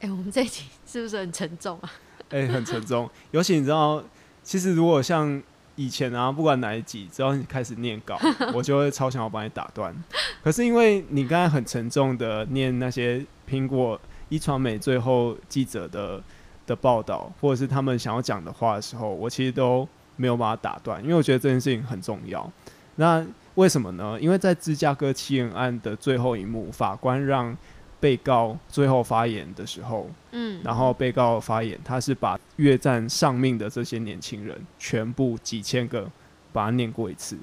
哎、我们这一集是不是很沉重啊？哎、很沉重。尤其你知道，其实如果像以前啊，不管哪一集，只要你开始念稿，我就会超想要把你打断。可是因为你刚才很沉重的念那些苹果一传媒最后记者的的报道，或者是他们想要讲的话的时候，我其实都没有把它打断，因为我觉得这件事情很重要。那为什么呢？因为在芝加哥七人案的最后一幕，法官让被告最后发言的时候，嗯，然后被告发言，他是把越战丧命的这些年轻人全部几千个把它念过一次。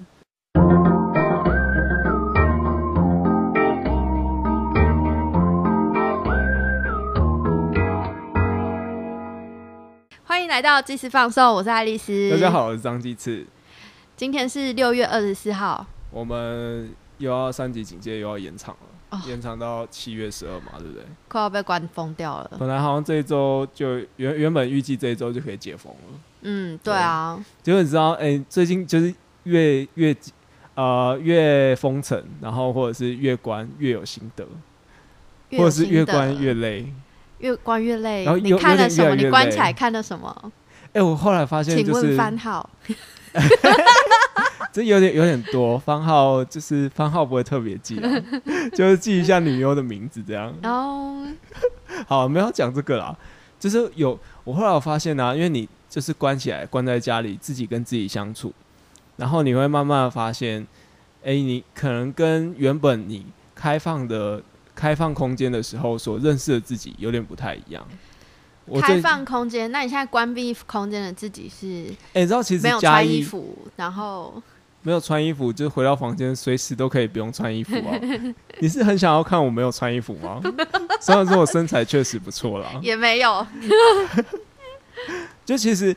欢迎来到即时放送，我是爱丽丝。大家，好，我是张继次。今天是六月二十四号。我们又要三级警戒，又要延长了，哦延长到七月十二嘛，对不对？快要被关封掉了。本来好像这一周就原原本预计这一周就可以解封了，嗯，对啊，结果你知道，哎、最近就是越越呃越封城，然后或者是越关越有心得，越或者是越关越累。越关越累然后。你看了什么？越越你关起来看了什么？哎、我后来发现请问就是番号？这有点有点多，番号就是番号不会特别记啊，就是记一下女优的名字这样。好，没有讲这个啦，就是有我后来我发现啊，因为你就是关起来，关在家里，自己跟自己相处，然后你会慢慢的发现，哎、你可能跟原本你开放的开放空间的时候所认识的自己有点不太一样。我开放空间，那你现在关闭空间的自己是哎、你知道其实没有穿衣服，然后没有穿衣服，就是回到房间随时都可以不用穿衣服啊。你是很想要看我没有穿衣服吗？虽然说我身材确实不错啦，也没有。就其实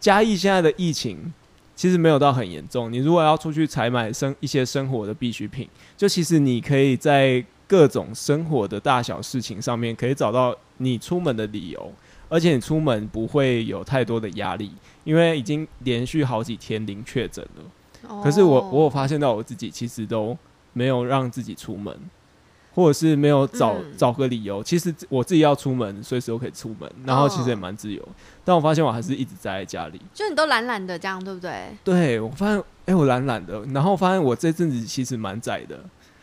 嘉义现在的疫情其实没有到很严重。你如果要出去采买生一些生活的必需品，就其实你可以在各种生活的大小事情上面可以找到你出门的理由，而且你出门不会有太多的压力，因为已经连续好几天零确诊了。可是我哦我有发现到我自己其实都没有让自己出门，或者是没有找、嗯找个理由。其实我自己要出门，随时都可以出门，然后其实也蛮自由。但我发现我还是一直宅在家里。就你都懒懒的这样，对不对？对我发现，哎、我懒懒的，然后发现我这阵子其实蛮宅的。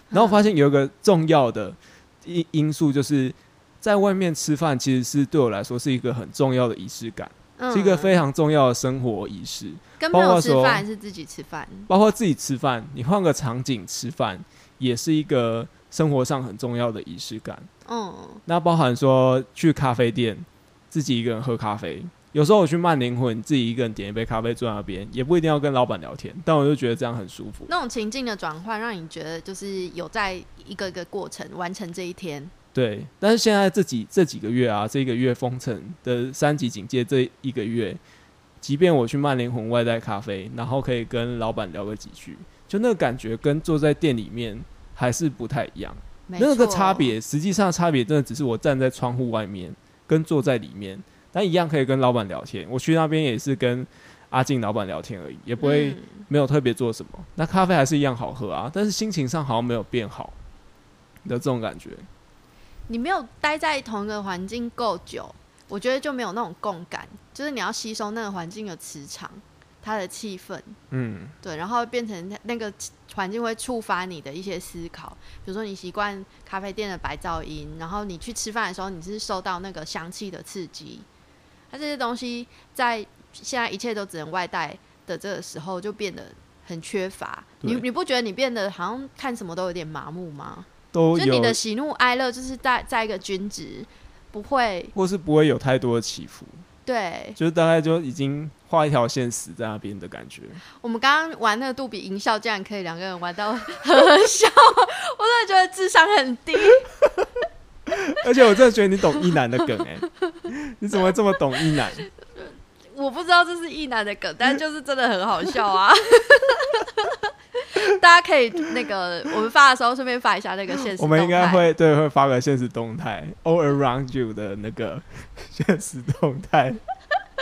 然后我发现有一个重要的因因素，就是在外面吃饭，其实是对我来说是一个很重要的仪式感，嗯是一个非常重要的生活仪式。跟朋友吃包括说饭还是自己吃饭？包括自己吃饭，你换个场景吃饭，也是一个生活上很重要的仪式感。嗯，那包含说去咖啡店，自己一个人喝咖啡。有时候我去慢灵魂，自己一个人点一杯咖啡坐在那边，也不一定要跟老板聊天，但我就觉得这样很舒服。那种情境的转换，让你觉得就是有在一个一个过程完成这一天。对，但是现在这几这几个月啊，这个月封城的三级警戒这一个月，即便我去曼联红外带咖啡，然后可以跟老板聊个几句，就那个感觉跟坐在店里面还是不太一样。那个差，别，实际上差别真的只是我站在窗户外面跟坐在里面，但一样可以跟老板聊天。我去那边也是跟阿静老板聊天而已，也不会嗯没有特别做什么。那咖啡还是一样好喝啊，但是心情上好像没有变好的这种感觉。你没有待在同一个环境够久，我觉得就没有那种共感，就是你要吸收那个环境的磁场，它的气氛，嗯，对，然后变成那个环境会触发你的一些思考，比如说你习惯咖啡店的白噪音，然后你去吃饭的时候，你是受到那个香气的刺激，它这些东西在现在一切都只能外带的这个时候，就变得很缺乏。你你不觉得你变得好像看什么都有点麻木吗？都有就你的，喜怒哀乐，就是在在一个均值，不会或是不会有太多的起伏，对。就是大概就已经画一条线死在那边的感觉。我们刚刚玩那个杜比音效，竟然可以两个人玩到 呵呵笑，我真的觉得智商很低。而且我真的觉得你懂一男的梗哎、你怎么会这么懂一男？我不知道这是一男的梗，但就是真的很好笑啊！大家可以那个我们发的时候顺便发一下那个现实我们应该会对会发个现实动态，all around you 的那个 现实动态。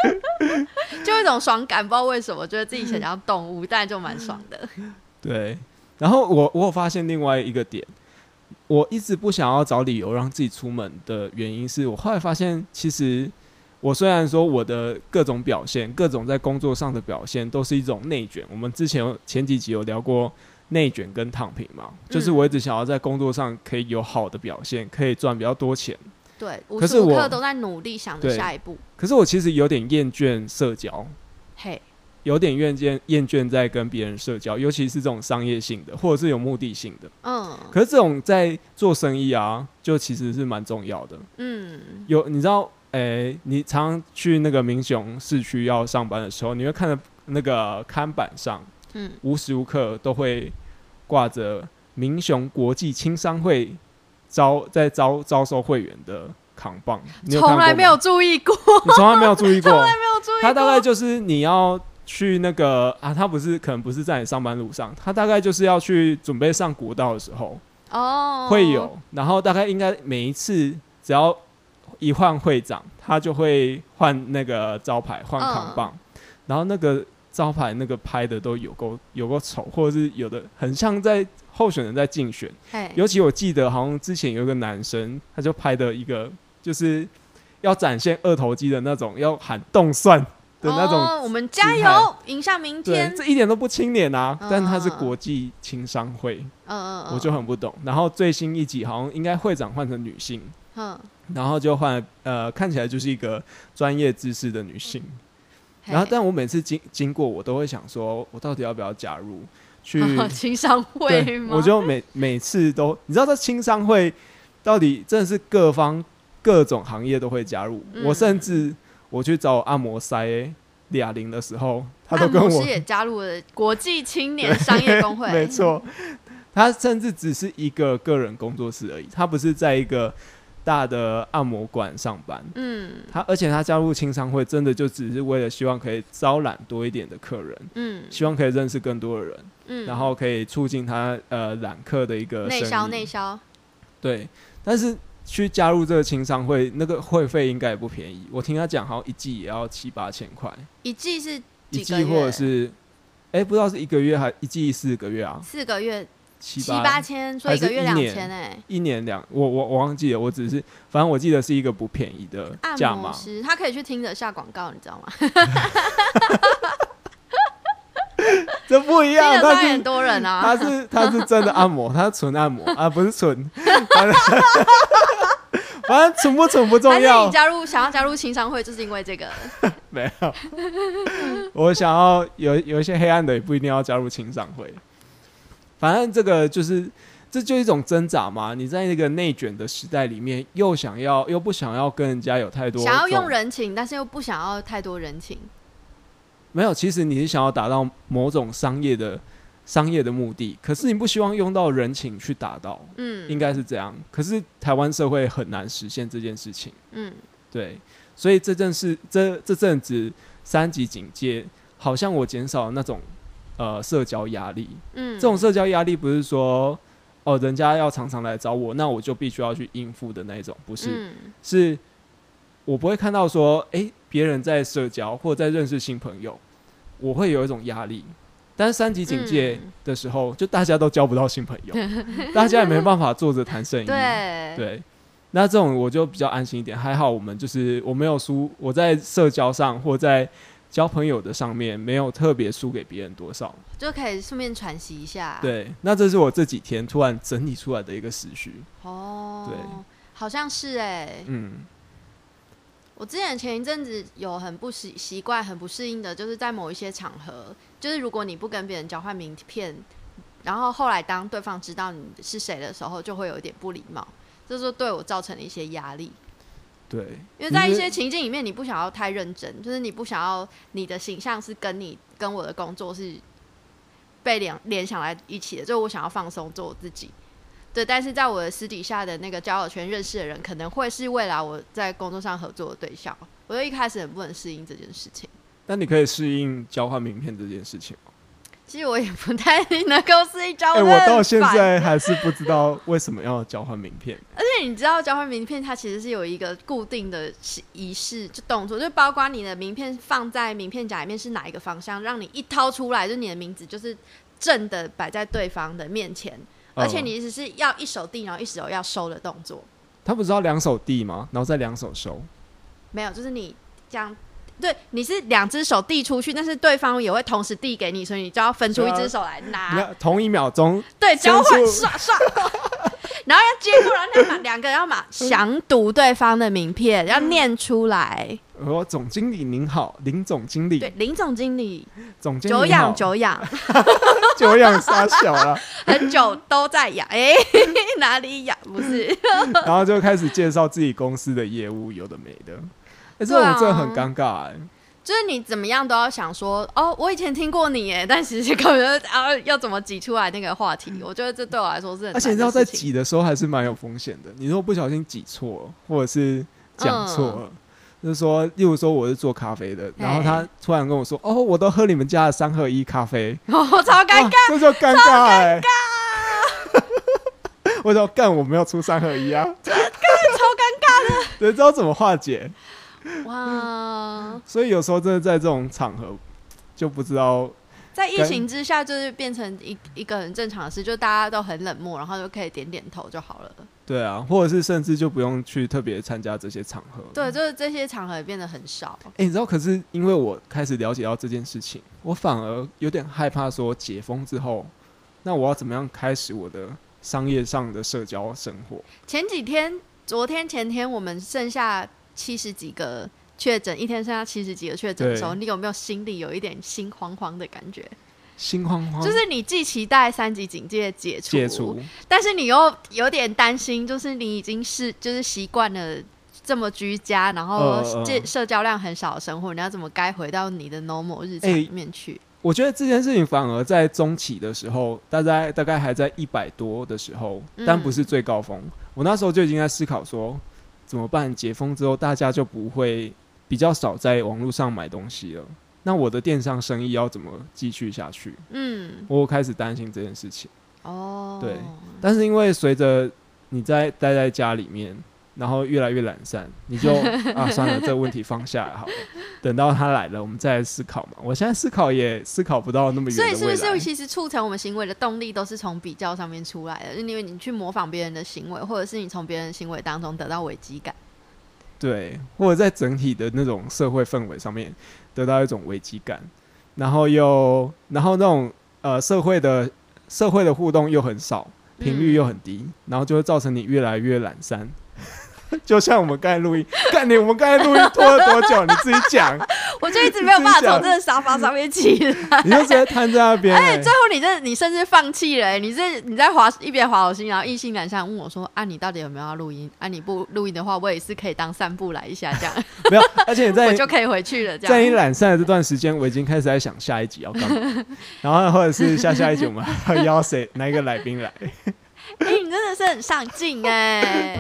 就有一种爽感，不知道为什么，觉得自己很像动物，但就蛮爽的。对，然后我我有发现另外一个点，我一直不想要找理由让自己出门的原因，是我后来发现，其实我虽然说我的各种表现，各种在工作上的表现，都是一种内卷。我们之前前几集有聊过内卷跟躺平嘛，就是我一直想要在工作上可以有好的表现，可以赚比较多钱。对，我时无刻都在努力想着下一步。可是我其实有点厌倦社交，嘿，有点厌倦厌倦在跟别人社交，尤其是这种商业性的或者是有目的性的。嗯可是这种在做生意啊，就其实是蛮重要的。嗯，有你知道，诶、你常常去那个民雄市区要上班的时候，你会看到那个看板上，嗯，无时无刻都会挂着民雄国际青商会招在招招收会员的扛棒。从来没有，注意过，你从来没有注意过，从来没有注意过。它大概就是你要去那个啊，他不是可能不是在你上班路上，他大概就是要去准备上国道的时候。哦，会有，然后大概应该每一次只要一换会长，他就会换那个招牌，换扛棒，然后那个招牌那个拍的都有够有够丑，或者是有的很像在候选人在竞选。尤其我记得好像之前有一个男生，他就拍的一个就是要展现二头肌的那种，要喊动算的那种。哦，我们加油，迎向明天，。这一点都不青年啊！嗯但他是国际青商会，嗯嗯，我就很不懂。然后最新一集好像应该会长换成女性，嗯，然后就换呃看起来就是一个专业知识的女性。然后，但我每次经经过，我都会想说，我到底要不要加入？去 青商会对，吗？我就每每次都，你知道，这青商会到底真的是各方各种行业都会加入。嗯我甚至我去找按摩塞哑铃的时候，他都按跟我也加入了国际青年商业工会，没错，他甚至只是一个个人工作室而已，他不是在一个大的按摩馆上班。嗯他而且他加入青商会，真的就只是为了希望可以招揽多一点的客人，嗯希望可以认识更多的人，嗯，然后可以促进他呃揽客的一个内销内销，对，但是去加入这个青商会，那个会费应该也不便宜。我听他讲，好像一季也要七八千块，一季是一季？或者是，哎、不知道是一个月还一季四个月啊？四个月七七八千，所以一个月两千哎。一年两，我我我忘记了，我只是反正我记得是一个不便宜的按。摩师他可以去听着下广告，你知道吗？这不一听样，他是很多人啊。他是他是真的按摩，他是纯按摩啊，不是纯，反正纯不纯不重要你。加入想要加入情商会，就是因为这个。没有，我想要有有一些黑暗的，也不一定要加入青商会。反正这个就是，这就一种挣扎嘛。你在那个内卷的时代里面，又想要又不想要跟人家有太多想要用人情，但是又不想要太多人情。没有，其实你是想要达到某种商业的商业的目的，可是你不希望用到人情去达到，嗯，应该是这样。可是台湾社会很难实现这件事情，嗯对，所以这阵是这这阵子三级警戒，好像我减少了那种呃社交压力。嗯，这种社交压力不是说哦人家要常常来找我，那我就必须要去应付的那一种，不是，嗯是我不会看到说，诶，别人在社交或在认识新朋友，我会有一种压力。但是三级警戒嗯的时候，就大家都交不到新朋友，大家也没办法坐着谈生意。对对，那这种我就比较安心一点。还好我们就是我没有输，我在社交上或在交朋友的上面没有特别输给别人多少。就可以顺便喘息一下。，对，那这是我这几天突然整理出来的一个思绪。哦，对，好像是哎、嗯，我之前前一阵子有很不习习惯、很不适应的，就是在某一些场合，就是如果你不跟别人交换名片，然后后来当对方知道你是谁的时候，就会有一点不礼貌，这是对我造成了一些压力。对，因为在一些情境里面，你不想要太认真，就是你不想要你的形象是跟你跟我的工作是被联联想在一起的，就是我想要放松做我自己。对，但是在我的私底下的那个交友圈认识的人，可能会是未来我在工作上合作的对象。我就一开始很不能适应这件事情，但你可以适应交换名片这件事情吗？其实我也不太能够适应交哎、换。我到现在还是不知道为什么要交换名片。而且你知道，交换名片它其实是有一个固定的仪式，就动作，就包括你的名片放在名片夹里面是哪一个方向，让你一掏出来，就你的名字就是正的摆在对方的面前，而且呃你只是要一手递，然后一手要收的动作，他不知道两手递吗？然后再两手收。没有，就是你这样。对，你是两只手递出去，但是对方也会同时递给你，所以你就要分出一只手来拿。看同一秒钟，对，交换刷刷，然后要接过，然后两两个要嘛详读对方的名片，要念出来。我说总经理您好，林总经理，对，林总经理，总经理久仰久仰，久仰傻小了，很久都在养，哎、哪里养？不是，然后就开始介绍自己公司的业务，有的没的。哎、这对啊种真的很尴尬哎、就是你怎么样都要想说，哦，我以前听过你耶，但其实根本就啊要怎么挤出来那个话题，我觉得这对我来说是很而且你知道，在挤的时候还是蛮有风险的。你如果不小心挤错了，或者是讲错了，就是说，例如说我是做咖啡的，然后他突然跟我说：“哦，我都喝你们家的三合一咖啡。哦，超尴尬，这就尴尬哎、我说干，我没有出三合一啊，超尴尬的。对，知道怎么化解。尬，哇！所以有时候真的在这种场合，就不知道在疫情之下，就是变成一一个很正常的事，就大家都很冷漠，然后就可以点点头就好了。对啊，或者是甚至就不用去特别参加这些场合。对，就是这些场合也变得很少。哎、你知道，可是因为我开始了解到这件事情，我反而有点害怕，说解封之后，那我要怎么样开始我的商业上的社交生活？前几天、昨天、前天，我们剩下七十几个确诊，一天剩下七十几个确诊的时候，你有没有心里有一点心慌慌的感觉？心慌慌，就是你既期待三级警戒解除，解除，但是你又有点担心，就是你已经是就是习惯了这么居家，然后呃呃这社交量很少的生活，你要怎么该回到你的 normal 日常哎里面去？我觉得这件事情反而在中期的时候，大概大概还在一百多的时候，嗯但不是最高峰。我那时候就已经在思考说，怎么办？解封之后，大家就不会比较少在网络上买东西了。那我的电商生意要怎么继续下去？嗯，我开始担心这件事情。哦，对但是因为随着你在待在家里面，然后越来越懒散，你就 啊算了，这个问题放下来好了。等到他来了，我们再来思考嘛。我现在思考也思考不到那么远所以是不。是其实促成我们行为的动力都是从比较上面出来的？就因为你去模仿别人的行为，或者是你从别人的行为当中得到危机感。对，或者在整体的那种社会氛围上面得到一种危机感，然后又然后那种呃社会的社会的互动又很少，频率又很低，然后就会造成你越来越懒散。就像我们刚才录音，看你，我们刚才录音拖了多久？你自己讲，我就一直没有办法从这个沙发上面起来。你就直接瘫在那边、哎，欸最。后你这你甚至放弃了、欸，你这你在滑一边滑手心，然后意兴阑珊问我说：“啊，你到底有没有要录音？啊，你不录音的话，我也是可以当散步来一下，这样 没有，而且你在我就可以回去了。”这在你样。懒散的这段时间，我已经开始在想下一集要干嘛，然后或者是下下一集我们要邀谁哪一个来宾来。哎、你真的是很上进哎、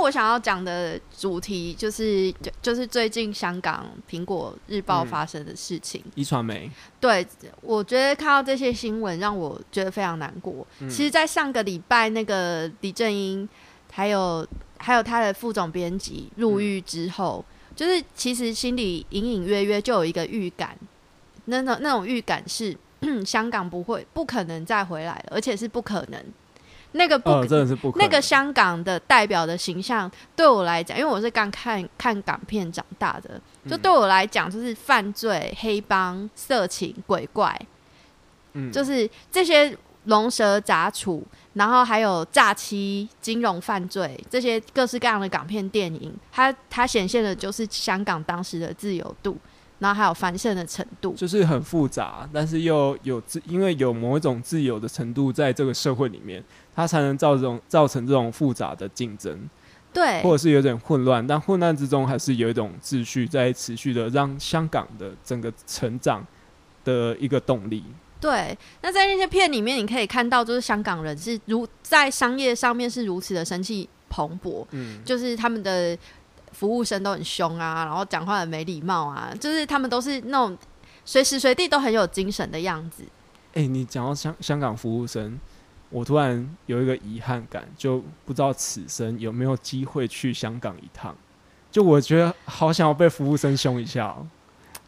我想要讲的主题就是就就是最近香港苹果日报嗯发生的事情。一传媒，对，我觉得看到这些新闻让我觉得非常难过。嗯其实，在上个礼拜，那个李正英还有还有他的副总编辑入狱之后，就是其实心里隐隐约约就有一个预感，那种那种预感是香港不会不可能再回来了，而且是不可能。那个不呃，真的是不。那个香港的代表的形象，对我来讲，因为我是刚看看港片长大的，就嗯对我来讲，就是犯罪、黑帮、色情、鬼怪，嗯就是这些龙蛇杂处，然后还有诈欺、金融犯罪这些各式各样的港片电影，它它显现的就是香港当时的自由度，然后还有繁盛的程度。就是很复杂，但是又有自，因为有某一种自由的程度在这个社会里面，它才能造这种造成这种复杂的竞争，对或者是有点混乱，但混乱之中还是有一种秩序在持续的让香港的整个成长的一个动力。对，那在那些片里面，你可以看到，就是香港人是如在商业上面是如此的生气蓬勃，嗯，就是他们的服务生都很凶啊，然后讲话很没礼貌啊，就是他们都是那种随时随地都很有精神的样子。哎、你讲到香香港服务生，我突然有一个遗憾感，就不知道此生有没有机会去香港一趟。就我觉得好想要被服务生凶一下哦，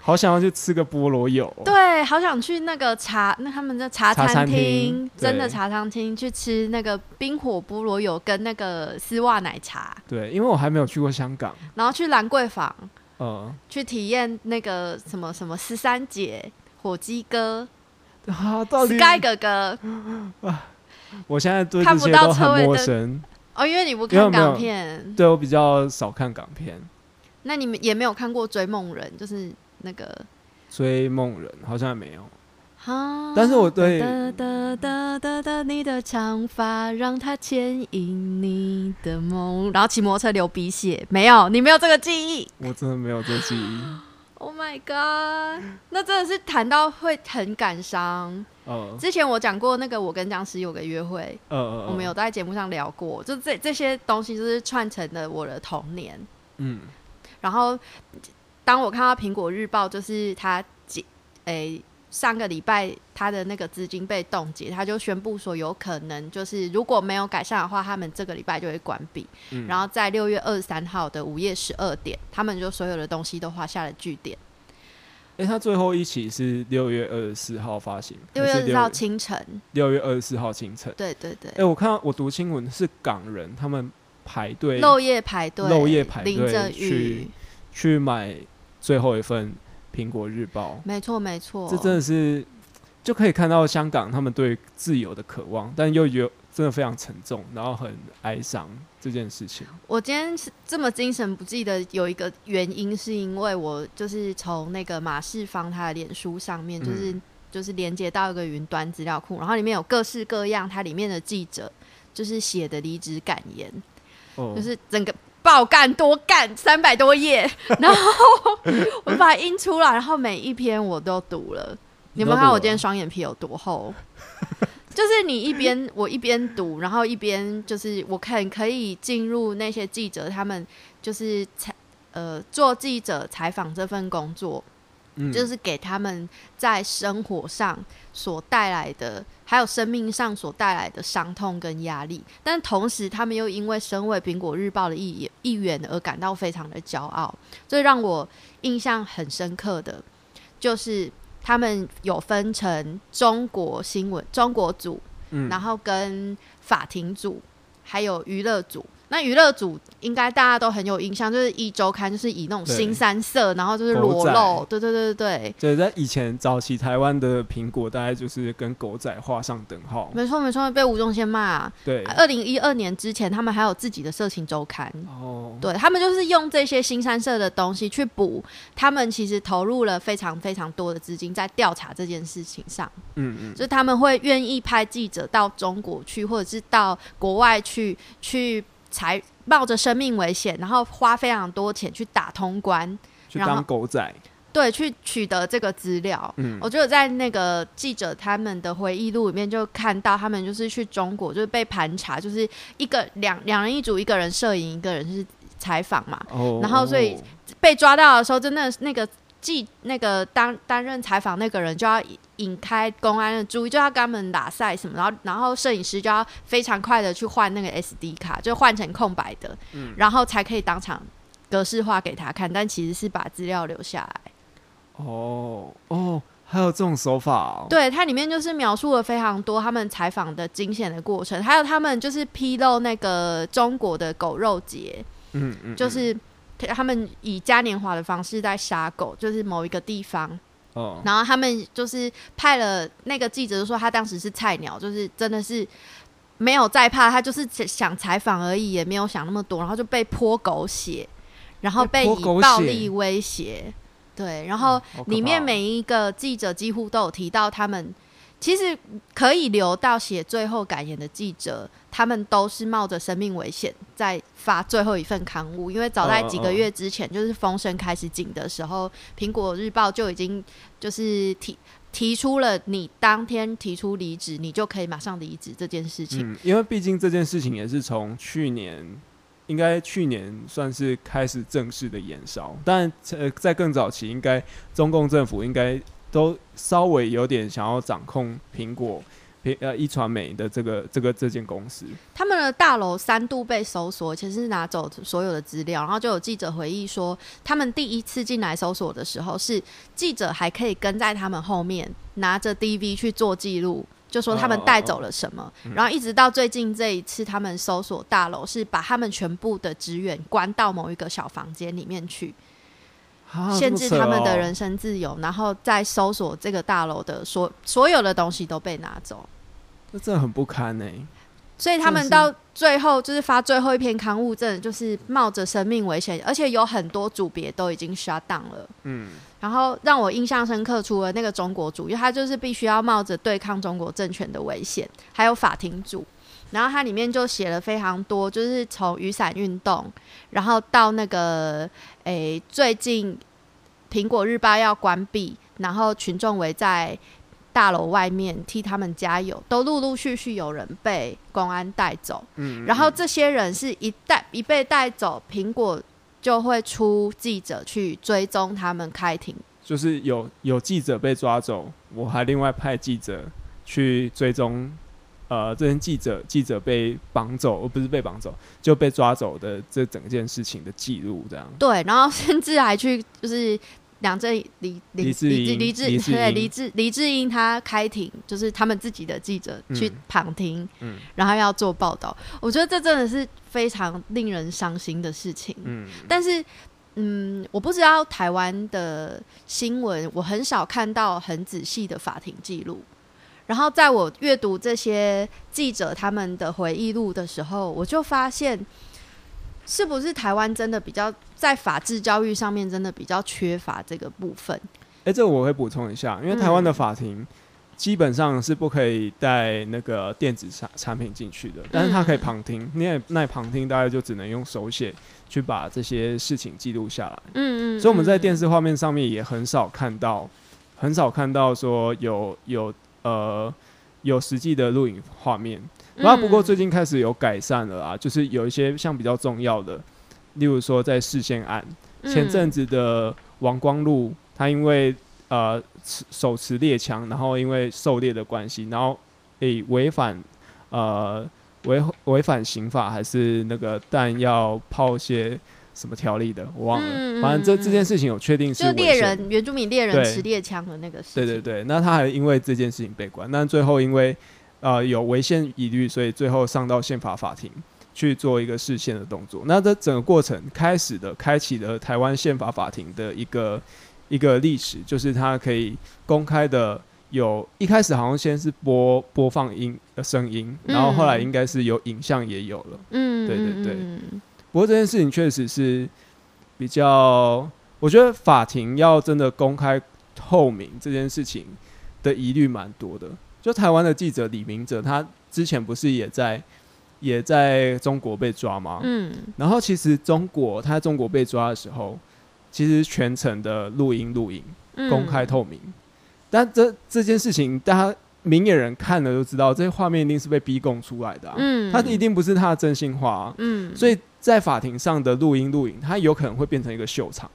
好想要去吃个菠萝油哦。对，好想去那个茶，那他们的茶餐厅厅，真的茶餐厅去吃那个冰火菠萝油跟那个丝袜奶茶，对，因为我还没有去过香港，然后去兰桂坊呃，去体验那个什么什么十三姐、火鸡哥、啊，到底 Sky 哥哥 我现在对看不到这些都很陌车尾灯生。哦，因为你不看港片，对我比较少看港片，那你们也没有看过《追梦人》，就是那个追梦人好像也没有。啊，但是我对哒哒哒哒哒，你的长发让它牵引你的梦，然后骑摩托车流鼻血，没有，你没有这个记忆。我真的没有这记忆。Oh my god，那真的是谈到会很感伤。呃之前我讲过那个我跟僵尸有个约会，呃呃，我们有在节目上聊过，就这这些东西就是串成了我的童年。嗯然后当我看到苹果日报，就是他几诶、上个礼拜他的那个资金被冻结，他就宣布说有可能就是如果没有改善的话，他们这个礼拜就会关闭。嗯，然后在六月二十三号的午夜十二点，他们就所有的东西都画下了句点。哎，他最后一期是六月二十四号发行，六月二十号清晨，六月二十四号清晨。对对对，哎，我看到我读新闻是港人，他们排队漏夜排队，漏夜排队淋着雨去，去买最后一份苹果日报，没错没错，这真的是就可以看到香港他们对自由的渴望，但又有真的非常沉重，然后很哀伤这件事情。我今天是这么精神不济的，有一个原因是因为我就是从那个马世芳他的脸书上面，就是、嗯就是连接到一个云端资料库，然后里面有各式各样它里面的记者就是写的离职感言，哦，就是整个爆干多干三百多页，然后我就把它印出来，然后每一篇我都读了。你们看我今天双眼皮有多厚？就是你一边我一边读，然后一边就是我看可以进入那些记者他们就是采呃做记者采访这份工作，嗯就是给他们在生活上所带来的，还有生命上所带来的伤痛跟压力。但同时，他们又因为身为苹果日报的一一员而感到非常的骄傲。最让我印象很深刻的，就是他们有分成中国新闻、中国组，嗯然后跟法庭组，还有娱乐组。那娱乐组应该大家都很有印象，就是一周刊，就是以那种新三色，然后就是裸露，对对对对对，对，在以前早期台湾的苹果，大概就是跟狗仔画上等号。没错没错，被吴宗宪骂、对，二零一二年之前，他们还有自己的色情周刊，哦，对他们就是用这些新三色的东西去补，他们其实投入了非常非常多的资金在调查这件事情上，嗯嗯，就是他们会愿意派记者到中国去，或者是到国外去去采，冒着生命危险，然后花非常多钱去打通关，去当狗仔。对，去取得这个资料。嗯我就有在那个记者他们的回忆录里面就看到，他们就是去中国，就是被盘查，就是一个两两人一组，一个人摄影，一个人是采访嘛。哦，然后所以被抓到的时候，真的那个记那个担担任采访那个人就要引引开公安的注意，就要跟他们打赛什么，然后然后摄影师就要非常快的去换那个 SD 卡，就换成空白的，嗯然后才可以当场格式化给他看，但其实是把资料留下来。哦哦，还有这种手法哦。对，它里面就是描述了非常多他们采访的惊险的过程，还有他们就是披露那个中国的狗肉节，嗯嗯，嗯就是他们以嘉年华的方式在杀狗，就是某一个地方，哦，然后他们就是派了那个记者就说他当时是菜鸟，就是真的是没有在怕，他就是想采访而已，也没有想那么多，然后就被泼狗血，然后被以暴力威胁，对，然后里面每一个记者几乎都有提到他们。其实可以留到写最后感言的记者，他们都是冒着生命危险在发最后一份刊物，因为早在几个月之前，就是风声开始紧的时候，苹果日报就已经就是提提出了你当天提出离职，你就可以马上离职这件事情。嗯，因为毕竟这件事情也是从去年，应该去年算是开始正式的延烧，但呃，在更早期，应该中共政府应该都稍微有点想要掌控苹果平呃一传媒的这个这个这间公司。他们的大楼三度被搜索，其实是拿走所有的资料，然后就有记者回忆说，他们第一次进来搜索的时候，是记者还可以跟在他们后面，拿着 DV 去做记录。就说他们带走了什么，然后一直到最近这一次，他们搜索大楼是把他们全部的职员关到某一个小房间里面去，限制他们的人身自由，然后再搜索这个大楼的所所有的东西都被拿走，这真的很不堪呢。所以他们到最后就是发最后一篇刊物，真的就是冒着生命危险，而且有很多组别都已经 shut down 了。嗯。然后让我印象深刻，除了那个中国组，因为他就是必须要冒着对抗中国政权的危险，还有法庭组。然后它里面就写了非常多，就是从雨伞运动，然后到那个诶最近苹果日报要关闭，然后群众围在大楼外面替他们加油，都陆陆续续有人被公安带走。嗯，然后这些人是一带一被带走，苹果。就会出记者去追踪他们开庭，就是有有记者被抓走，我还另外派记者去追踪，呃，这些记者记者被绑走，而不是被绑走，就被抓走的这整件事情的记录，这样。对，然后甚至还去就是。梁振李李李志李志对李志李志英他开庭，就是他们自己的记者去旁听，嗯，然后要做报道。我觉得这真的是非常令人伤心的事情。嗯，但是嗯，我不知道台湾的新闻，我很少看到很仔细的法庭记录。然后在我阅读这些记者他们的回忆录的时候，我就发现。是不是台湾真的比较在法治教育上面真的比较缺乏这个部分？哎，这个我会补充一下，因为台湾的法庭基本上是不可以带那个电子产产品进去的，但是他可以旁听。你也那旁听，大概就只能用手写去把这些事情记录下来。嗯嗯。所以我们在电视画面上面也很少看到，很少看到说有有呃有实际的录影画面。那不过最近开始有改善了啊，就是有一些像比较重要的，例如说在视线案，前阵子的王光禄，他因为呃手持猎枪，然后因为狩猎的关系，然后诶违反呃违违反刑法还是那个弹药炮械什么条例的，我忘了，反正这这件事情有确定是猎人原住民猎人持猎枪的那个事，对对对，那他还因为这件事情被关，但最后因为。呃，有违宪疑虑，所以最后上到宪法法庭去做一个视线的动作。那这整个过程开始的，开启了台湾宪法法庭的一个一个历史，就是它可以公开的有，一开始好像先是播播放音的声音，然后后来应该是有影像也有了。嗯，对对对。不过这件事情确实是比较，我觉得法庭要真的公开透明这件事情的疑虑蛮多的。就台湾的记者李明哲，他之前不是也在也在中国被抓吗？嗯，然后其实中国他在中国被抓的时候，其实全程的录音录影公开透明，但这这件事情，大家明眼人看了就知道，这些画面一定是被逼供出来的，嗯，他一定不是他的真心话，嗯，所以在法庭上的录音录影，它有可能会变成一个秀场。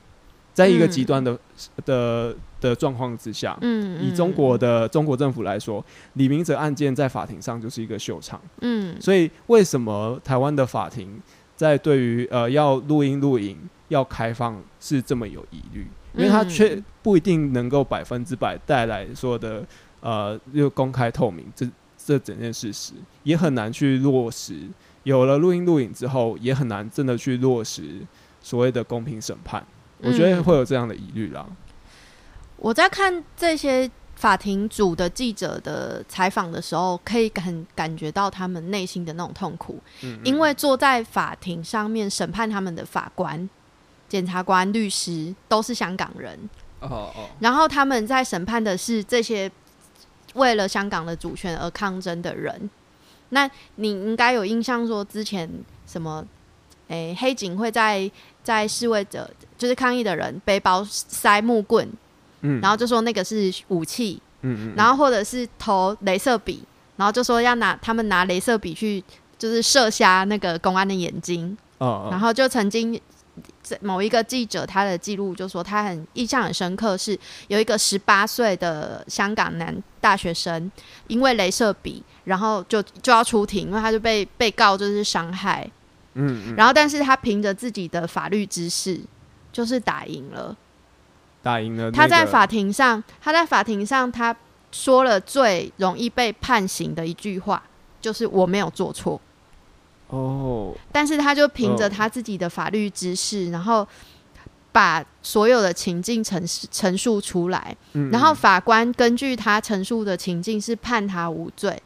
在一个极端的的的状况之下，嗯，以中国的中国政府来说，李明哲案件在法庭上就是一个秀场，嗯，所以为什么台湾的法庭在对于呃要录音录影要开放是这么有疑虑？因为他却不一定能够百分之百带来说的呃又公开透明这这整件事实，也很难去落实。有了录音录影之后，也很难真的去落实所谓的公平审判。我觉得会有这样的疑虑啦。我在看这些法庭组的记者的采访的时候，可以感感觉到他们内心的那种痛苦。嗯，因为坐在法庭上面审判他们的法官、检察官、律师都是香港人。哦哦。然后他们在审判的是这些为了香港的主权而抗争的人。那你应该有印象，说之前什么？诶，黑警会在在示威者就是抗议的人背包塞木棍，嗯，然后就说那个是武器，嗯嗯，然后或者是投镭射笔，然后就说要拿他们拿镭射笔去就是射瞎那个公安的眼睛，哦，然后就曾经在某一个记者他的记录就说他很印象很深刻，是有一个十八岁的香港男大学生因为镭射笔，然后就就要出庭，因为他就被被告就是伤害，嗯嗯，然后但是他凭着自己的法律知识就是打赢了。打赢了、他在法庭上，他在法庭上他说了最容易被判刑的一句话，就是我没有做错。哦，但是他就凭着哦他自己的法律知识，然后把所有的情境陈述陈述出来，嗯然后嗯法官根据他陈述的情境是判他无罪。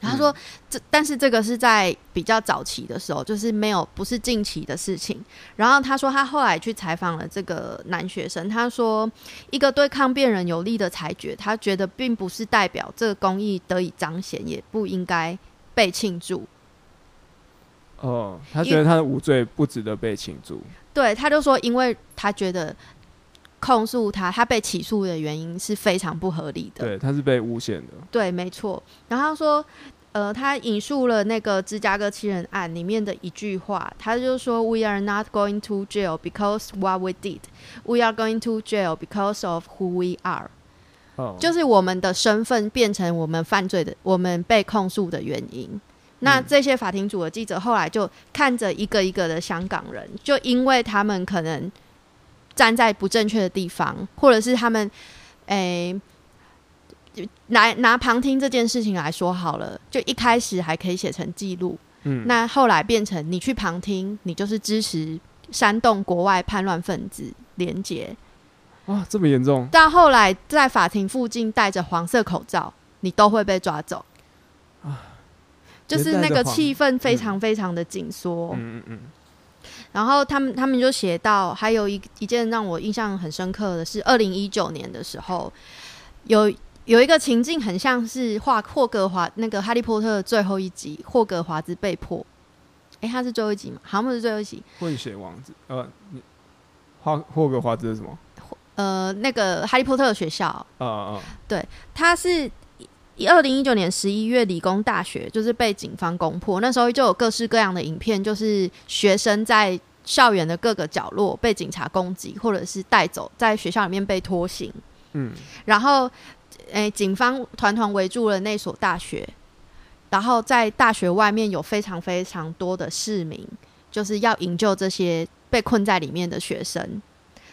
他说：“这但是这个是在比较早期的时候，就是没有不是近期的事情。然后他说他后来去采访了这个男学生，他说一个对抗辩人有利的裁决，他觉得并不是代表这个公益得以彰显，也不应该被庆祝。哦，他觉得他的无罪不值得被庆祝。对，他就说，因为他觉得控诉他，他被起诉的原因是非常不合理的。对，他是被诬陷的。对，没错。然后他说，呃，他引述了那个芝加哥七人案里面的一句话，他就说：“We are not going to jail because what we did. We are going to jail because of who we are。”哦，就是我们的身份变成我们犯罪的、我们被控诉的原因。那嗯。这些法庭组的记者后来就看着一个一个的香港人，就因为他们可能站在不正确的地方，或者是他们诶、拿拿旁听这件事情来说好了，就一开始还可以写成记录，嗯，那后来变成你去旁听，你就是支持煽动国外叛乱分子连结，哇，这么严重？到后来在法庭附近戴着黄色口罩，你都会被抓走。就是那个气氛非常非常的紧缩，嗯嗯嗯，然后他们他们就写到，还有一一件让我印象很深刻的是，二零一九年的时候，有有一个情境很像是画霍格华那个哈利波特的最后一集，霍格华兹被迫，诶，他是最后一集吗？好像不是最后一集，混血王子，呃，你霍霍格华兹是什么？呃，那个哈利波特的学校，啊啊，他是二零一九年十一月理工大学就是被警方攻破，那时候就有各式各样的影片，就是学生在校园的各个角落被警察攻击，或者是带走，在学校里面被拖行，嗯，然后诶、警方团团围住了那所大学，然后在大学外面有非常非常多的市民，就是要营救这些被困在里面的学生。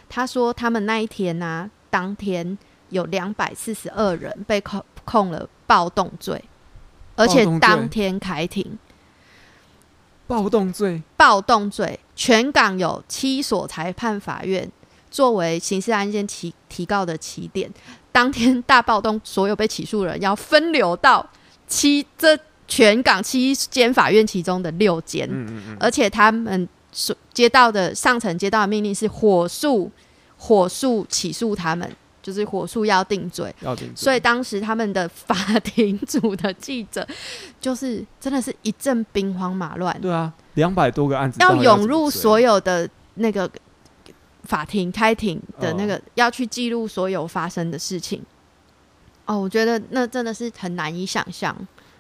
他说，他们那一天呢、当天有两百四十二人被控控了暴动罪，而且当天开庭。暴动罪，暴动罪，全港有七所裁判法院作为刑事案件提提告的起点。当天大暴动，所有被起诉人要分流到七这全港七间法院其中的六间，嗯嗯嗯，而且他们所接到的上层接到的命令是火速火速起诉他们，就是火速要定罪。要定罪。所以当时他们的法庭组的记者，就是真的是一阵兵荒马乱，对啊，两百多个案子要涌入所有的那个法庭开庭的那哦个，要去记录所有发生的事情。哦，我觉得那真的是很难以想象。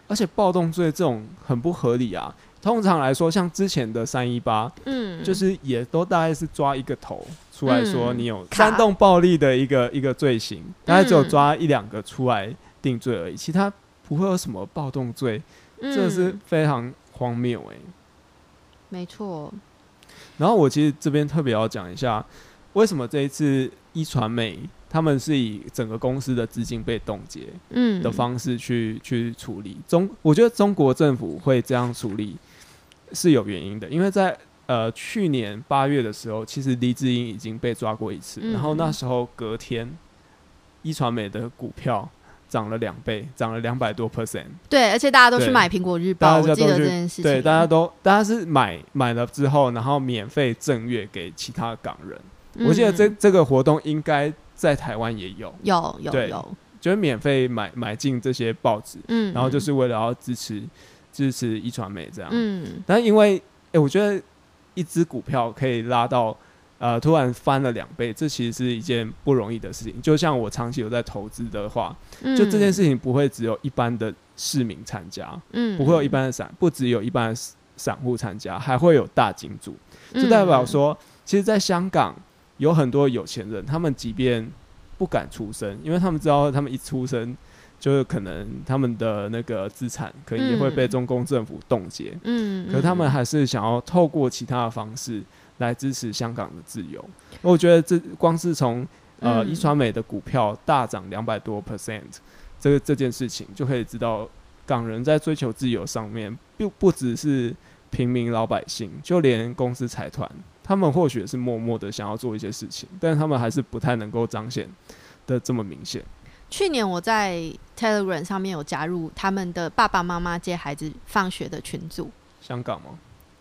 而且暴动罪这种很不合理啊。通常来说，像之前的三一八，嗯，就是也都大概是抓一个头出来说嗯你有煽动暴力的一个一个罪行，大概只有嗯。抓一两个出来定罪而已，其他不会有什么暴动罪，嗯。这是非常荒谬哎、没错。然后我其实这边特别要讲一下，为什么这一次一传媒他们是以整个公司的资金被冻结嗯。的方式去、去处理。中，我觉得中国政府会这样处理是有原因的，因为在呃去年八月的时候，其实黎智英已经被抓过一次，嗯然后那时候隔天一传媒的股票涨了两倍，涨了两百多 percent。对，而且大家都去买苹果日报，我记得这件事情。对，大家都大家是买买了之后，然后免费赠阅给其他港人。我记得这嗯这个活动应该在台湾也有，有有有，就是免费买买进这些报纸，嗯，然后就是为了要支持支持一传媒这样。嗯但因为哎、诶我觉得一只股票可以拉到呃突然翻了两倍，这其实是一件不容易的事情。就像我长期有在投资的话，嗯，就这件事情不会只有一般的市民参加，嗯，不会有一般的散，不只有一般的散户参加，还会有大金主，嗯，就代表说其实，在香港有很多有钱人，他们即便不敢出声，因为他们知道他们一出声，就是可能他们的那个资产可能也会被中共政府冻结。嗯，可他们还是想要透过其他的方式来支持香港的自由。我觉得这光是从呃嗯一传媒的股票大涨两百多 percent，这个这件事情就可以知道，港人在追求自由上面，并不只是平民老百姓，就连公司财团，他们或许是默默的想要做一些事情，但他们还是不太能够彰显的这么明显。去年我在 Telegram 上面有加入他们的爸爸妈妈接孩子放学的群组。香港吗？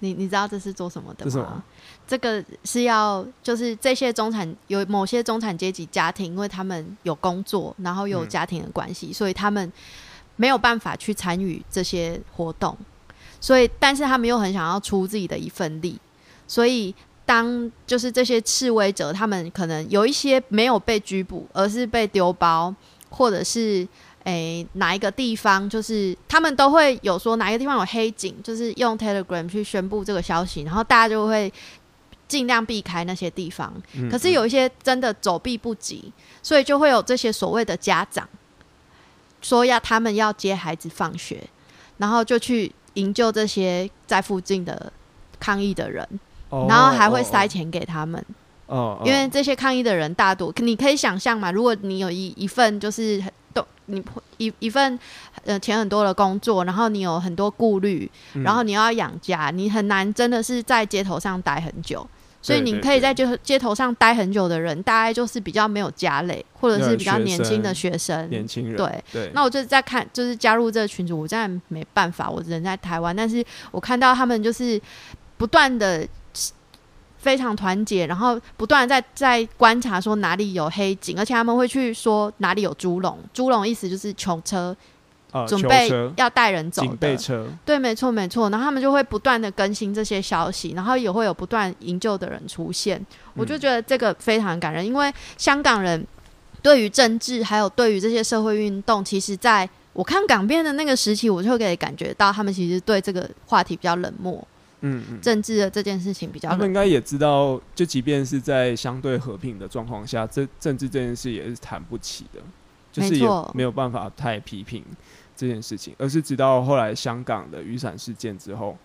你你知道这是做什么的吗？这个是要就是这些中产有某些中产阶级家庭，因为他们有工作，然后有嗯家庭的关系，所以他们没有办法去参与这些活动，所以但是他们又很想要出自己的一份力，所以当就是这些示威者，他们可能有一些没有被拘捕，而是被丢包，或者是诶哪一个地方，就是他们都会有说哪一个地方有黑警，就是用 Telegram 去宣布这个消息，然后大家就会尽量避开那些地方。嗯可是有一些真的走避不及，所以就会有这些所谓的家长说要他们要接孩子放学，然后就去营救这些在附近的抗议的人，哦然后还会哦塞钱给他们。哦，哦因为这些抗议的人大多，你可以想象嘛，如果你有一一份就是很都你一一份呃钱很多的工作，然后你有很多顾虑，嗯然后你要养家，你很难真的是在街头上待很久。所以你可以在街头街头上待很久的人，大概就是比较没有家累，或者是比较年轻的生学生。年轻人对对，那我就在看，就是加入这个群组，我真的没办法，我人在台湾，但是我看到他们就是不断的非常团结，然后不断的在在观察说哪里有黑警，而且他们会去说哪里有猪笼，猪笼意思就是囚车，呃准备要带人走对，没错没错，然后他们就会不断的更新这些消息，然后也会有不断营救的人出现，我就嗯。觉得这个非常感人，因为香港人对于政治还有对于这些社会运动，其实在我看港片的那个时期，我就可以感觉到他们其实对这个话题比较冷漠，嗯嗯，政治的这件事情比较。他们应该也知道，就即便是在相对和平的状况下，这政治这件事也是谈不起的，就是也没有办法太批评这件事情，而是直到后来香港的雨伞事件之后，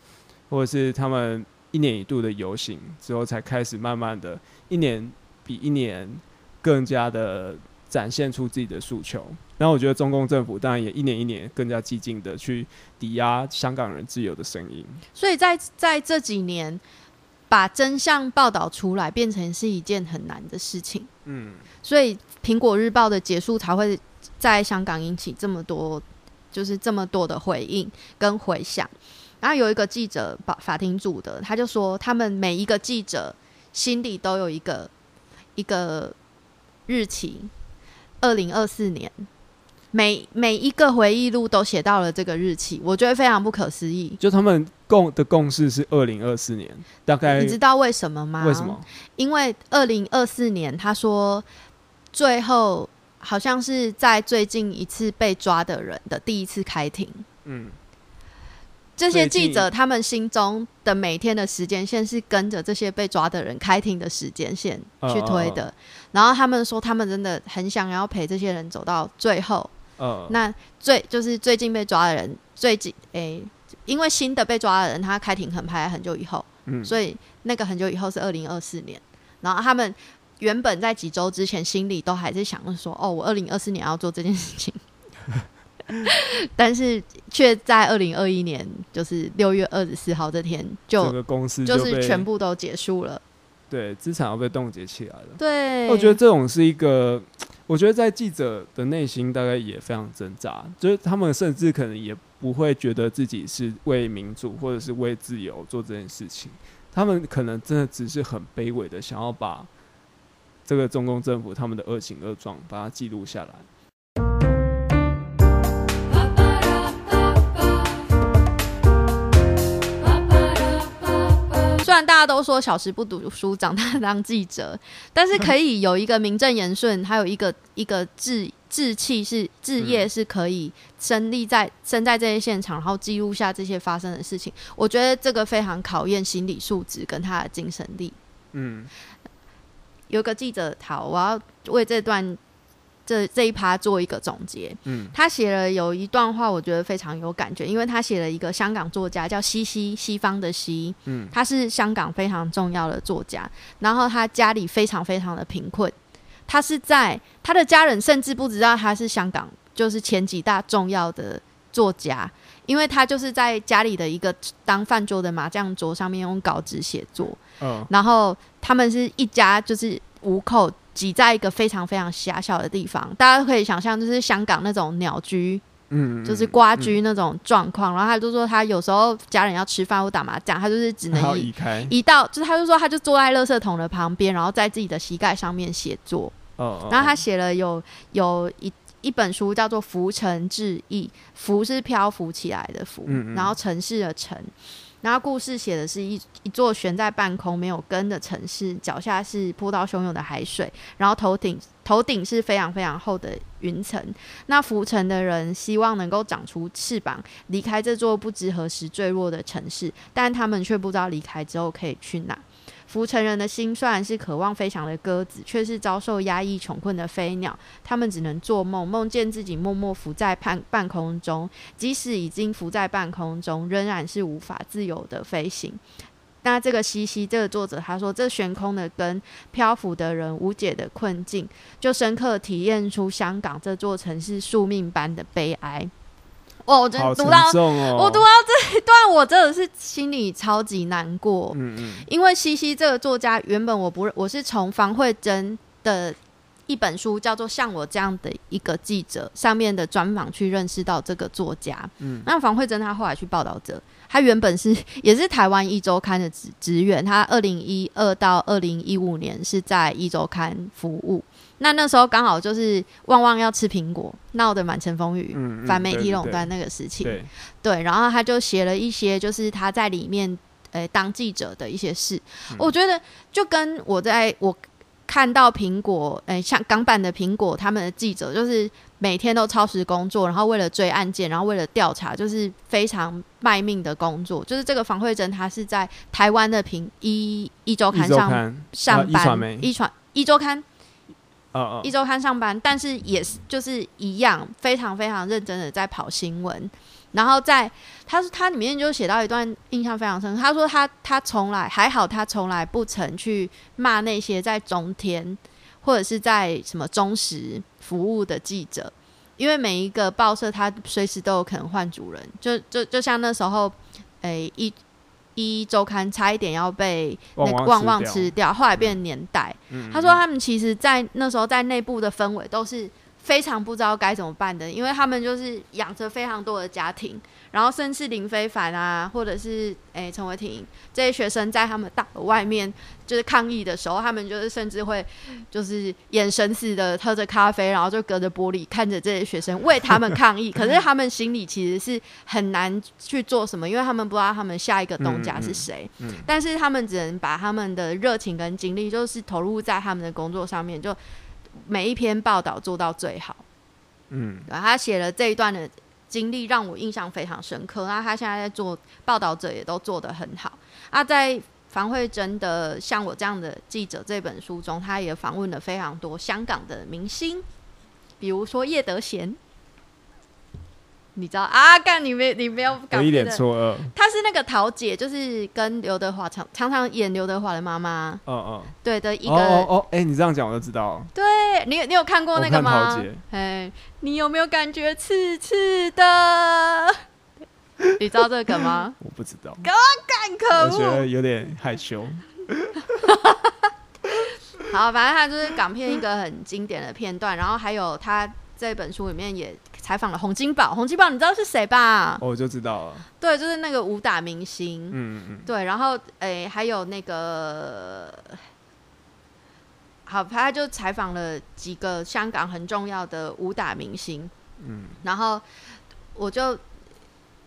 或者是他们一年一度的游行之后，才开始慢慢的一年比一年更加的展现出自己的诉求。然后我觉得中共政府当然也一年一年更加激进的去抵押香港人自由的声音。所以在在这几年，把真相报道出来，变成是一件很难的事情。嗯，所以《苹果日报》的结束才会在香港引起这么多，就是这么多的回应跟回响。然后有一个记者，法法庭组的，他就说，他们每一个记者心里都有一个一个日期，二零二四年，每每一个回忆录都写到了这个日期，我觉得非常不可思议。就他们共的共识是二零二四年，大概你知道为什么吗？为什么？因为二零二四年，他说最后好像是在最近一次被抓的人的第一次开庭。嗯，这些记者他们心中的每天的时间线是跟着这些被抓的人开庭的时间线去推的，然后他们说他们真的很想要陪这些人走到最后。呃，那最就是最近被抓的人，最近诶、因为新的被抓的人他开庭可能排很久以后，嗯，所以那个很久以后是二零二四年，然后他们原本在几周之前心里都还是想着说，哦，我二零二四年要做这件事情，但是却在二零二一年就是六月二十四号这天整就个公司就是全部都结束了。对资产要被冻结起来了。对，我觉得这种是一个，我觉得在记者的内心大概也非常挣扎，就是他们甚至可能也不会觉得自己是为民主或者是为自由做这件事情，他们可能真的只是很卑微的想要把这个中共政府他们的恶行恶状把它记录下来。然大家都说小时不读书，长大当记者，但是可以有一个名正言顺，还有一个一个志志气是志业是可以身立在身在这些现场，然后记录下这些发生的事情。我觉得这个非常考验心理素质跟他的精神力。嗯有个记者，好，我要为这段这这一趴做一个总结。嗯。他写了有一段话，我觉得非常有感觉，因为他写了一个香港作家叫西西，西方的西，嗯。他是香港非常重要的作家，然后他家里非常非常的贫困，他是在他的家人甚至不知道他是香港就是前几大重要的作家，因为他就是在家里的一个当饭桌的麻将桌上面用稿纸写作，嗯。然后他们是一家就是五口挤在一个非常非常狭小的地方，大家可以想象，就是香港那种鸟居，嗯，就是瓜居那种状况。然后他就说，他有时候家人要吃饭或打麻将，他就是只能移移开，移到，就是他就说，他就坐在垃圾桶的旁边，然后在自己的膝盖上面写作。哦，然后他写了有有一一本书叫做《浮沉志异》，浮是漂浮起来的浮，嗯嗯然后城市的城。然后故事写的是一一座悬在半空没有根的城市，脚下是波涛汹涌的海水，然后头顶头顶是非常非常厚的云层。那浮沉的人希望能够长出翅膀，离开这座不知何时坠落的城市，但他们却不知道离开之后可以去哪。浮沉人的心虽然是渴望飞翔的鸽子，却是遭受压抑穷困的飞鸟。他们只能做梦，梦见自己默默浮在半半空中，即使已经浮在半空中，仍然是无法自由的飞行。那这个西西这个作者他说，这悬空的跟漂浮的人无解的困境，就深刻体验出香港这座城市宿命般的悲哀。哇，我真读到，重哦，我读到这一 段，我真的是心里超级难过。嗯嗯因为西西这个作家，原本我不我是从房慧珍的一本书叫做《像我这样的一个记者》上面的专访去认识到这个作家。嗯那房慧珍她后来去报道者，她原本是也是台湾一周刊的职职员，她二零一二到二零一五年是在一周刊服务。那那时候刚好就是旺旺要吃苹果，闹得满城风雨，嗯，嗯反媒体垄断那个时期。对，对，然后他就写了一些，就是他在里面呃当记者的一些事。嗯我觉得就跟我在我看到苹果，呃，像港版的苹果，他们的记者就是每天都超时工作，然后为了追案件，然后为了调查，就是非常卖命的工作。就是这个房慧珍，她是在台湾的苹一一周刊上刊上班，一传一周刊一周刊上班，但是也是就是一样，非常非常认真的在跑新闻。然后在他说他里面就写到一段印象非常深，他说他他从来还好，他从来不曾去骂那些在中天或者是在什么中时服务的记者，因为每一个报社他随时都有可能换主人，就就就像那时候，诶、一一周刊差一点要被那个旺旺吃掉，后来变成年代。嗯他说他们其实，在那时候在内部的氛围都是非常不知道该怎么办的，因为他们就是养着非常多的家庭，然后甚至林非凡啊，或者是诶陈伟霆这些学生在他们大楼外面就是抗议的时候，他们就是甚至会就是眼神死的喝着咖啡，然后就隔着玻璃看着这些学生为他们抗议，可是他们心里其实是很难去做什么，因为他们不知道他们下一个东家是谁。嗯但是他们只能把他们的热情跟精力，就是投入在他们的工作上面，就每一篇报道做到最好。嗯对他写了这一段的经历，让我印象非常深刻。那他现在在做报道者，也都做得很好。啊，在房慧珍的《像我这样的记者》这本书中，他也访问了非常多香港的明星，比如说叶德娴。你知道啊？干你没你没有我搞一脸的错愕，她是那个桃姐，就是跟刘德华常常常演刘德华的妈妈，嗯嗯对的一个。哦哦哦，哎，你这样讲我就知道了，对你有你有看过那个吗桃姐？哎，你有没有感觉刺刺的？你知道这个梗吗？我不知道，干可我觉得！有点害羞，好，反正他就是港片一个很经典的片段，然后还有他这本书里面也采访了洪金宝。洪金宝你知道是谁吧？我就知道了，对，就是那个武打明星。嗯嗯对，然后诶、还有那个，好，他就采访了几个香港很重要的武打明星，嗯然后我就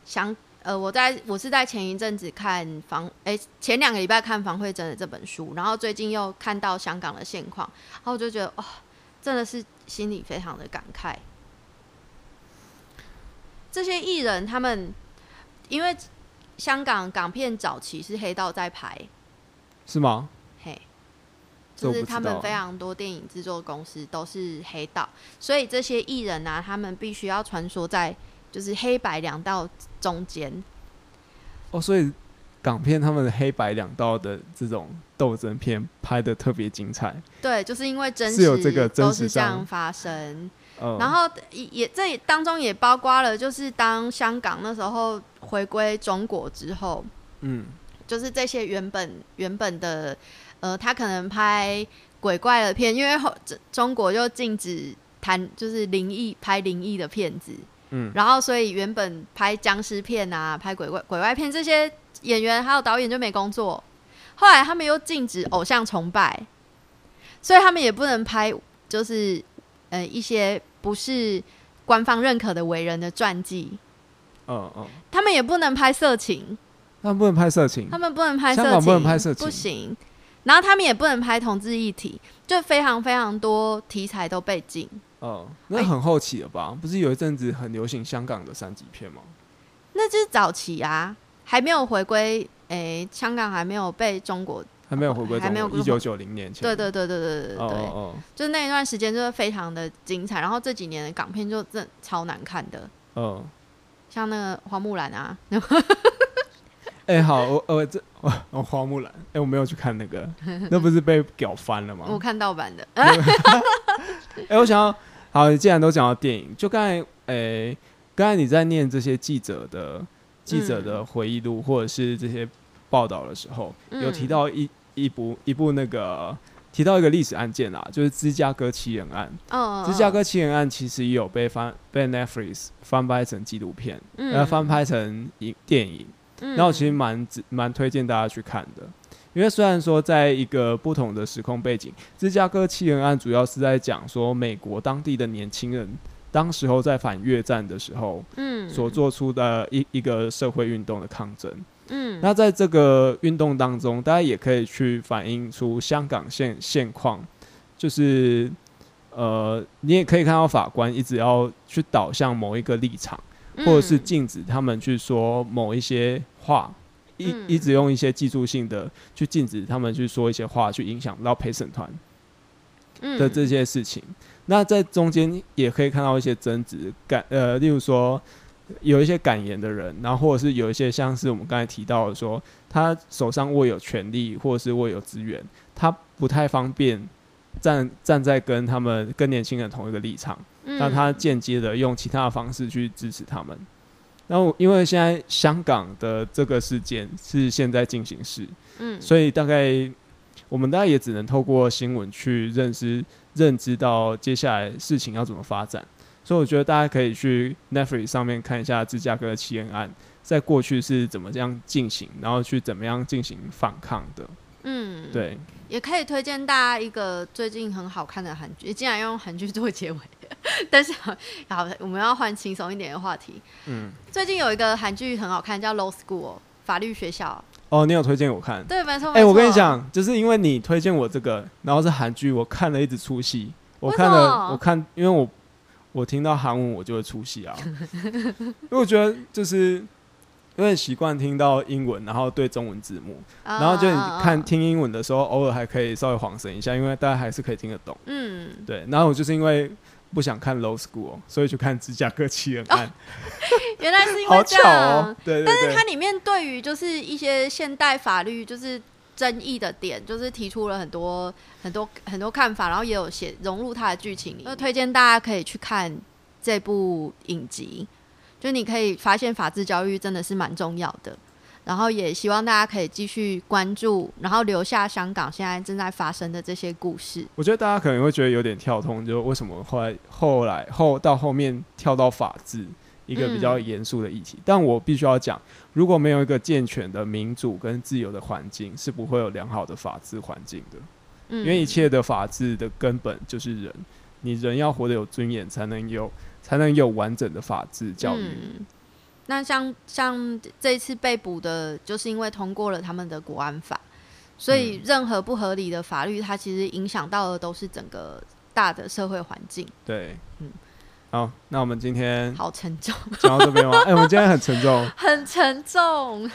想，呃，我在我是在前一阵子看房，诶、前两个礼拜看房慧珍的这本书，然后最近又看到香港的现况，然后我就觉得，哇、真的是心里非常的感慨。这些艺人他们，因为香港港片早期是黑道在拍，是吗？嘿，就是他们非常多电影制作公司都是黑道，所以这些艺人啊，他们必须要穿梭在就是黑白两道中间。哦，所以港片他们的黑白两道的这种斗争片拍的特别精彩。对，就是因为真是有这个实都真实上是这样发生。嗯，然后也也这也当中也包括了，就是当香港那时候回归中国之后，嗯就是这些原本原本的呃，他可能拍鬼怪的片，因为后这中国就禁止谈就是灵异拍灵异的片子，嗯。然后所以原本拍僵尸片啊、拍鬼怪鬼怪片这些演员还有导演就没工作，后来他们又禁止偶像崇拜，所以他们也不能拍就是呃一些不是官方认可的伟人的传记，嗯嗯，他们也不能拍色情，他们不能拍色情。他，们不能拍色情，香港不能拍色情。不行。然后他们也不能拍同志议题，就非常非常多题材都被禁。哦，那很后期了吧？不是有一阵子很流行香港的三级片吗？那就是早期啊，还没有回归，诶、香港还没有被中国，还没有回归还没有中国，一九九零年前。对对对对对对对哦对，哦就是那一段时间就是非常的精彩。然后这几年的港片就真的超难看的，哦哦，像那个花木兰啊，哎、好，我呃这我我花木兰，哎、我没有去看那个，那不是被屌翻了吗？我看盗版的，哎、我想要，好，你既然都讲到电影，就刚才，诶、刚才你在念这些记者的记者的回忆录、或者是这些报道的时候，有提嗯到一一部一部那个提到一个历史案件啊，就是芝加哥七人案。哦，芝加哥七人案其实也有被翻被 Netflix 翻拍成纪录片，嗯，后，翻拍成影电影。嗯，那我其实蛮蛮推荐大家去看的，因为虽然说在一个不同的时空背景，芝加哥七人案主要是在讲说美国当地的年轻人，当时候在反越战的时候嗯所做出的一一个社会运动的抗争。嗯，那在这个运动当中，大家也可以去反映出香港现现况，就是呃，你也可以看到法官一直要去导向某一个立场。或者是嗯禁止他们去说某一些话，一嗯一直用一些技术性的去禁止他们去说一些话，去影响到陪审团的这些事情。那在中间也可以看到一些争执感，呃，例如说有一些敢言的人，然后或者是有一些像是我们刚才提到的说，他手上握有权力或者是握有资源，他不太方便站站在跟他们跟年轻人同一个立场。嗯，那他间接的用其他的方式去支持他们。然后，因为现在香港的这个事件是现在进行时，嗯，所以大概我们大概也只能透过新闻去认识、认知到接下来事情要怎么发展。所以我觉得大家可以去 Netflix 上面看一下芝加哥的起源案，在过去是怎么样进行，然后去怎么样进行反抗的。嗯，对，也可以推荐大家一个最近很好看的韩剧，竟然用韩剧做结尾，但是好，好我们要换轻松一点的话题。嗯，最近有一个韩剧很好看，叫《Law School》法律学校。哦，你有推荐我看？对，没错。哎、没我跟你错，讲，就是因为你推荐我这个，然后是韩剧，我看了一直出戏。我看了，我看，因为我我听到韩文我就会出戏啊，因为我觉得就是有点习惯听到英文，然后对中文字幕，啊然后就你看嗯听英文的时候，偶尔还可以稍微晃神一下，因为大家还是可以听得懂。嗯，对，然后我就是因为不想看 Low School，所以去看芝加哥七人案，原来是因好为这巧样。哦。对对但是，它里面对于就是一些现代法律就是争议的点，就是提出了很多很多很多看法，然后也有写融入它的剧情里。就推荐大家可以去看这部影集，就你可以发现法治教育真的是蛮重要的。然后也希望大家可以继续关注，然后留下香港现在正在发生的这些故事。我觉得大家可能会觉得有点跳通，就为什么后来后来后到后面跳到法治一个比较嗯严肃的议题。但我必须要讲，如果没有一个健全的民主跟自由的环境，是不会有良好的法治环境的。嗯，因为一切的法治的根本就是人，你人要活得有尊严，才能有才能有完整的法治教育。嗯那像像这一次被捕的，就是因为通过了他们的国安法，所以嗯任何不合理的法律，它其实影响到的都是整个大的社会环境。对，好，那我们今天好沉重，讲到这边吗？哎、我们今天很沉重。很沉重。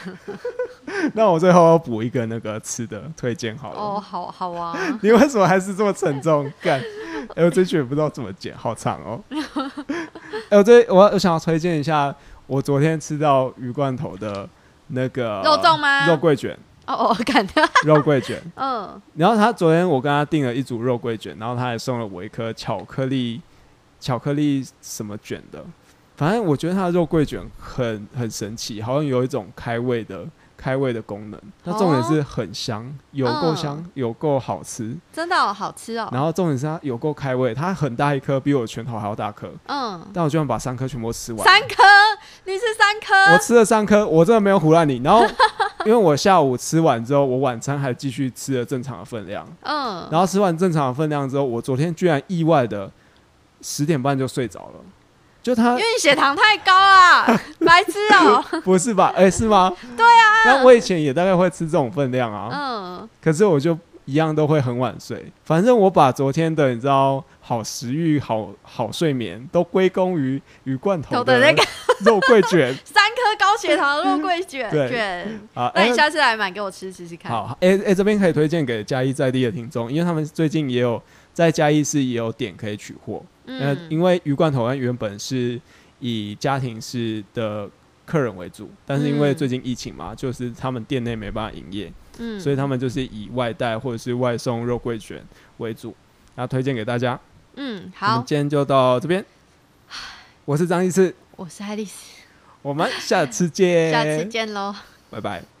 那我最后要补一个那个吃的推荐好了。哦，好好啊，你为什么还是这么沉重？干，哎、我这句也不知道怎么剪，好长哦。哎、我这我我想要推荐一下，我昨天吃到鱼罐头的那个肉粽吗肉桂卷，哦哦，感觉，肉桂卷。嗯，然后他昨天我跟他订了一组肉桂卷，然后他还送了我一颗巧克力巧克力什么卷的，反正我觉得它的肉桂卷很很神奇，好像有一种开胃的开胃的功能。它重点是很香，有够香，嗯有够好吃。真的哦好吃哦。然后重点是它有够开胃，它很大一颗，比我拳头还要大颗，嗯，但我居然把三颗全部吃完。三颗，你是三颗，我吃了三颗，我真的没有唬烂你。然后，因为我下午吃完之后，我晚餐还继续吃了正常的分量。嗯，然后吃完正常的分量之后，我昨天居然意外的十点半就睡着了。就他因为你血糖太高啊，白痴哦。不是吧？哎、是吗？对啊。那我以前也大概会吃这种分量啊，嗯，可是我就一样都会很晚睡。反正我把昨天的你知道好食欲、好好睡眠都归功于鱼罐头头的那个 肉桂卷三颗高血糖的肉桂卷对卷，啊。那你哎下次来买给我吃试试看。好，哎、哎、这边可以推荐给嘉义在地的听众，因为他们最近也有在嘉义市也有点可以取货。那，嗯，因为鱼罐头它原本是以家庭式的客人为主，但是因为嗯。最近疫情嘛，就是他们店内没办法营业，嗯。所以他们就是以外带或者是外送肉桂卷为主，然后推荐给大家。嗯，好，今天就到这边，我是张医师，我是爱丽丝，我们下次见，下次见喽。拜拜。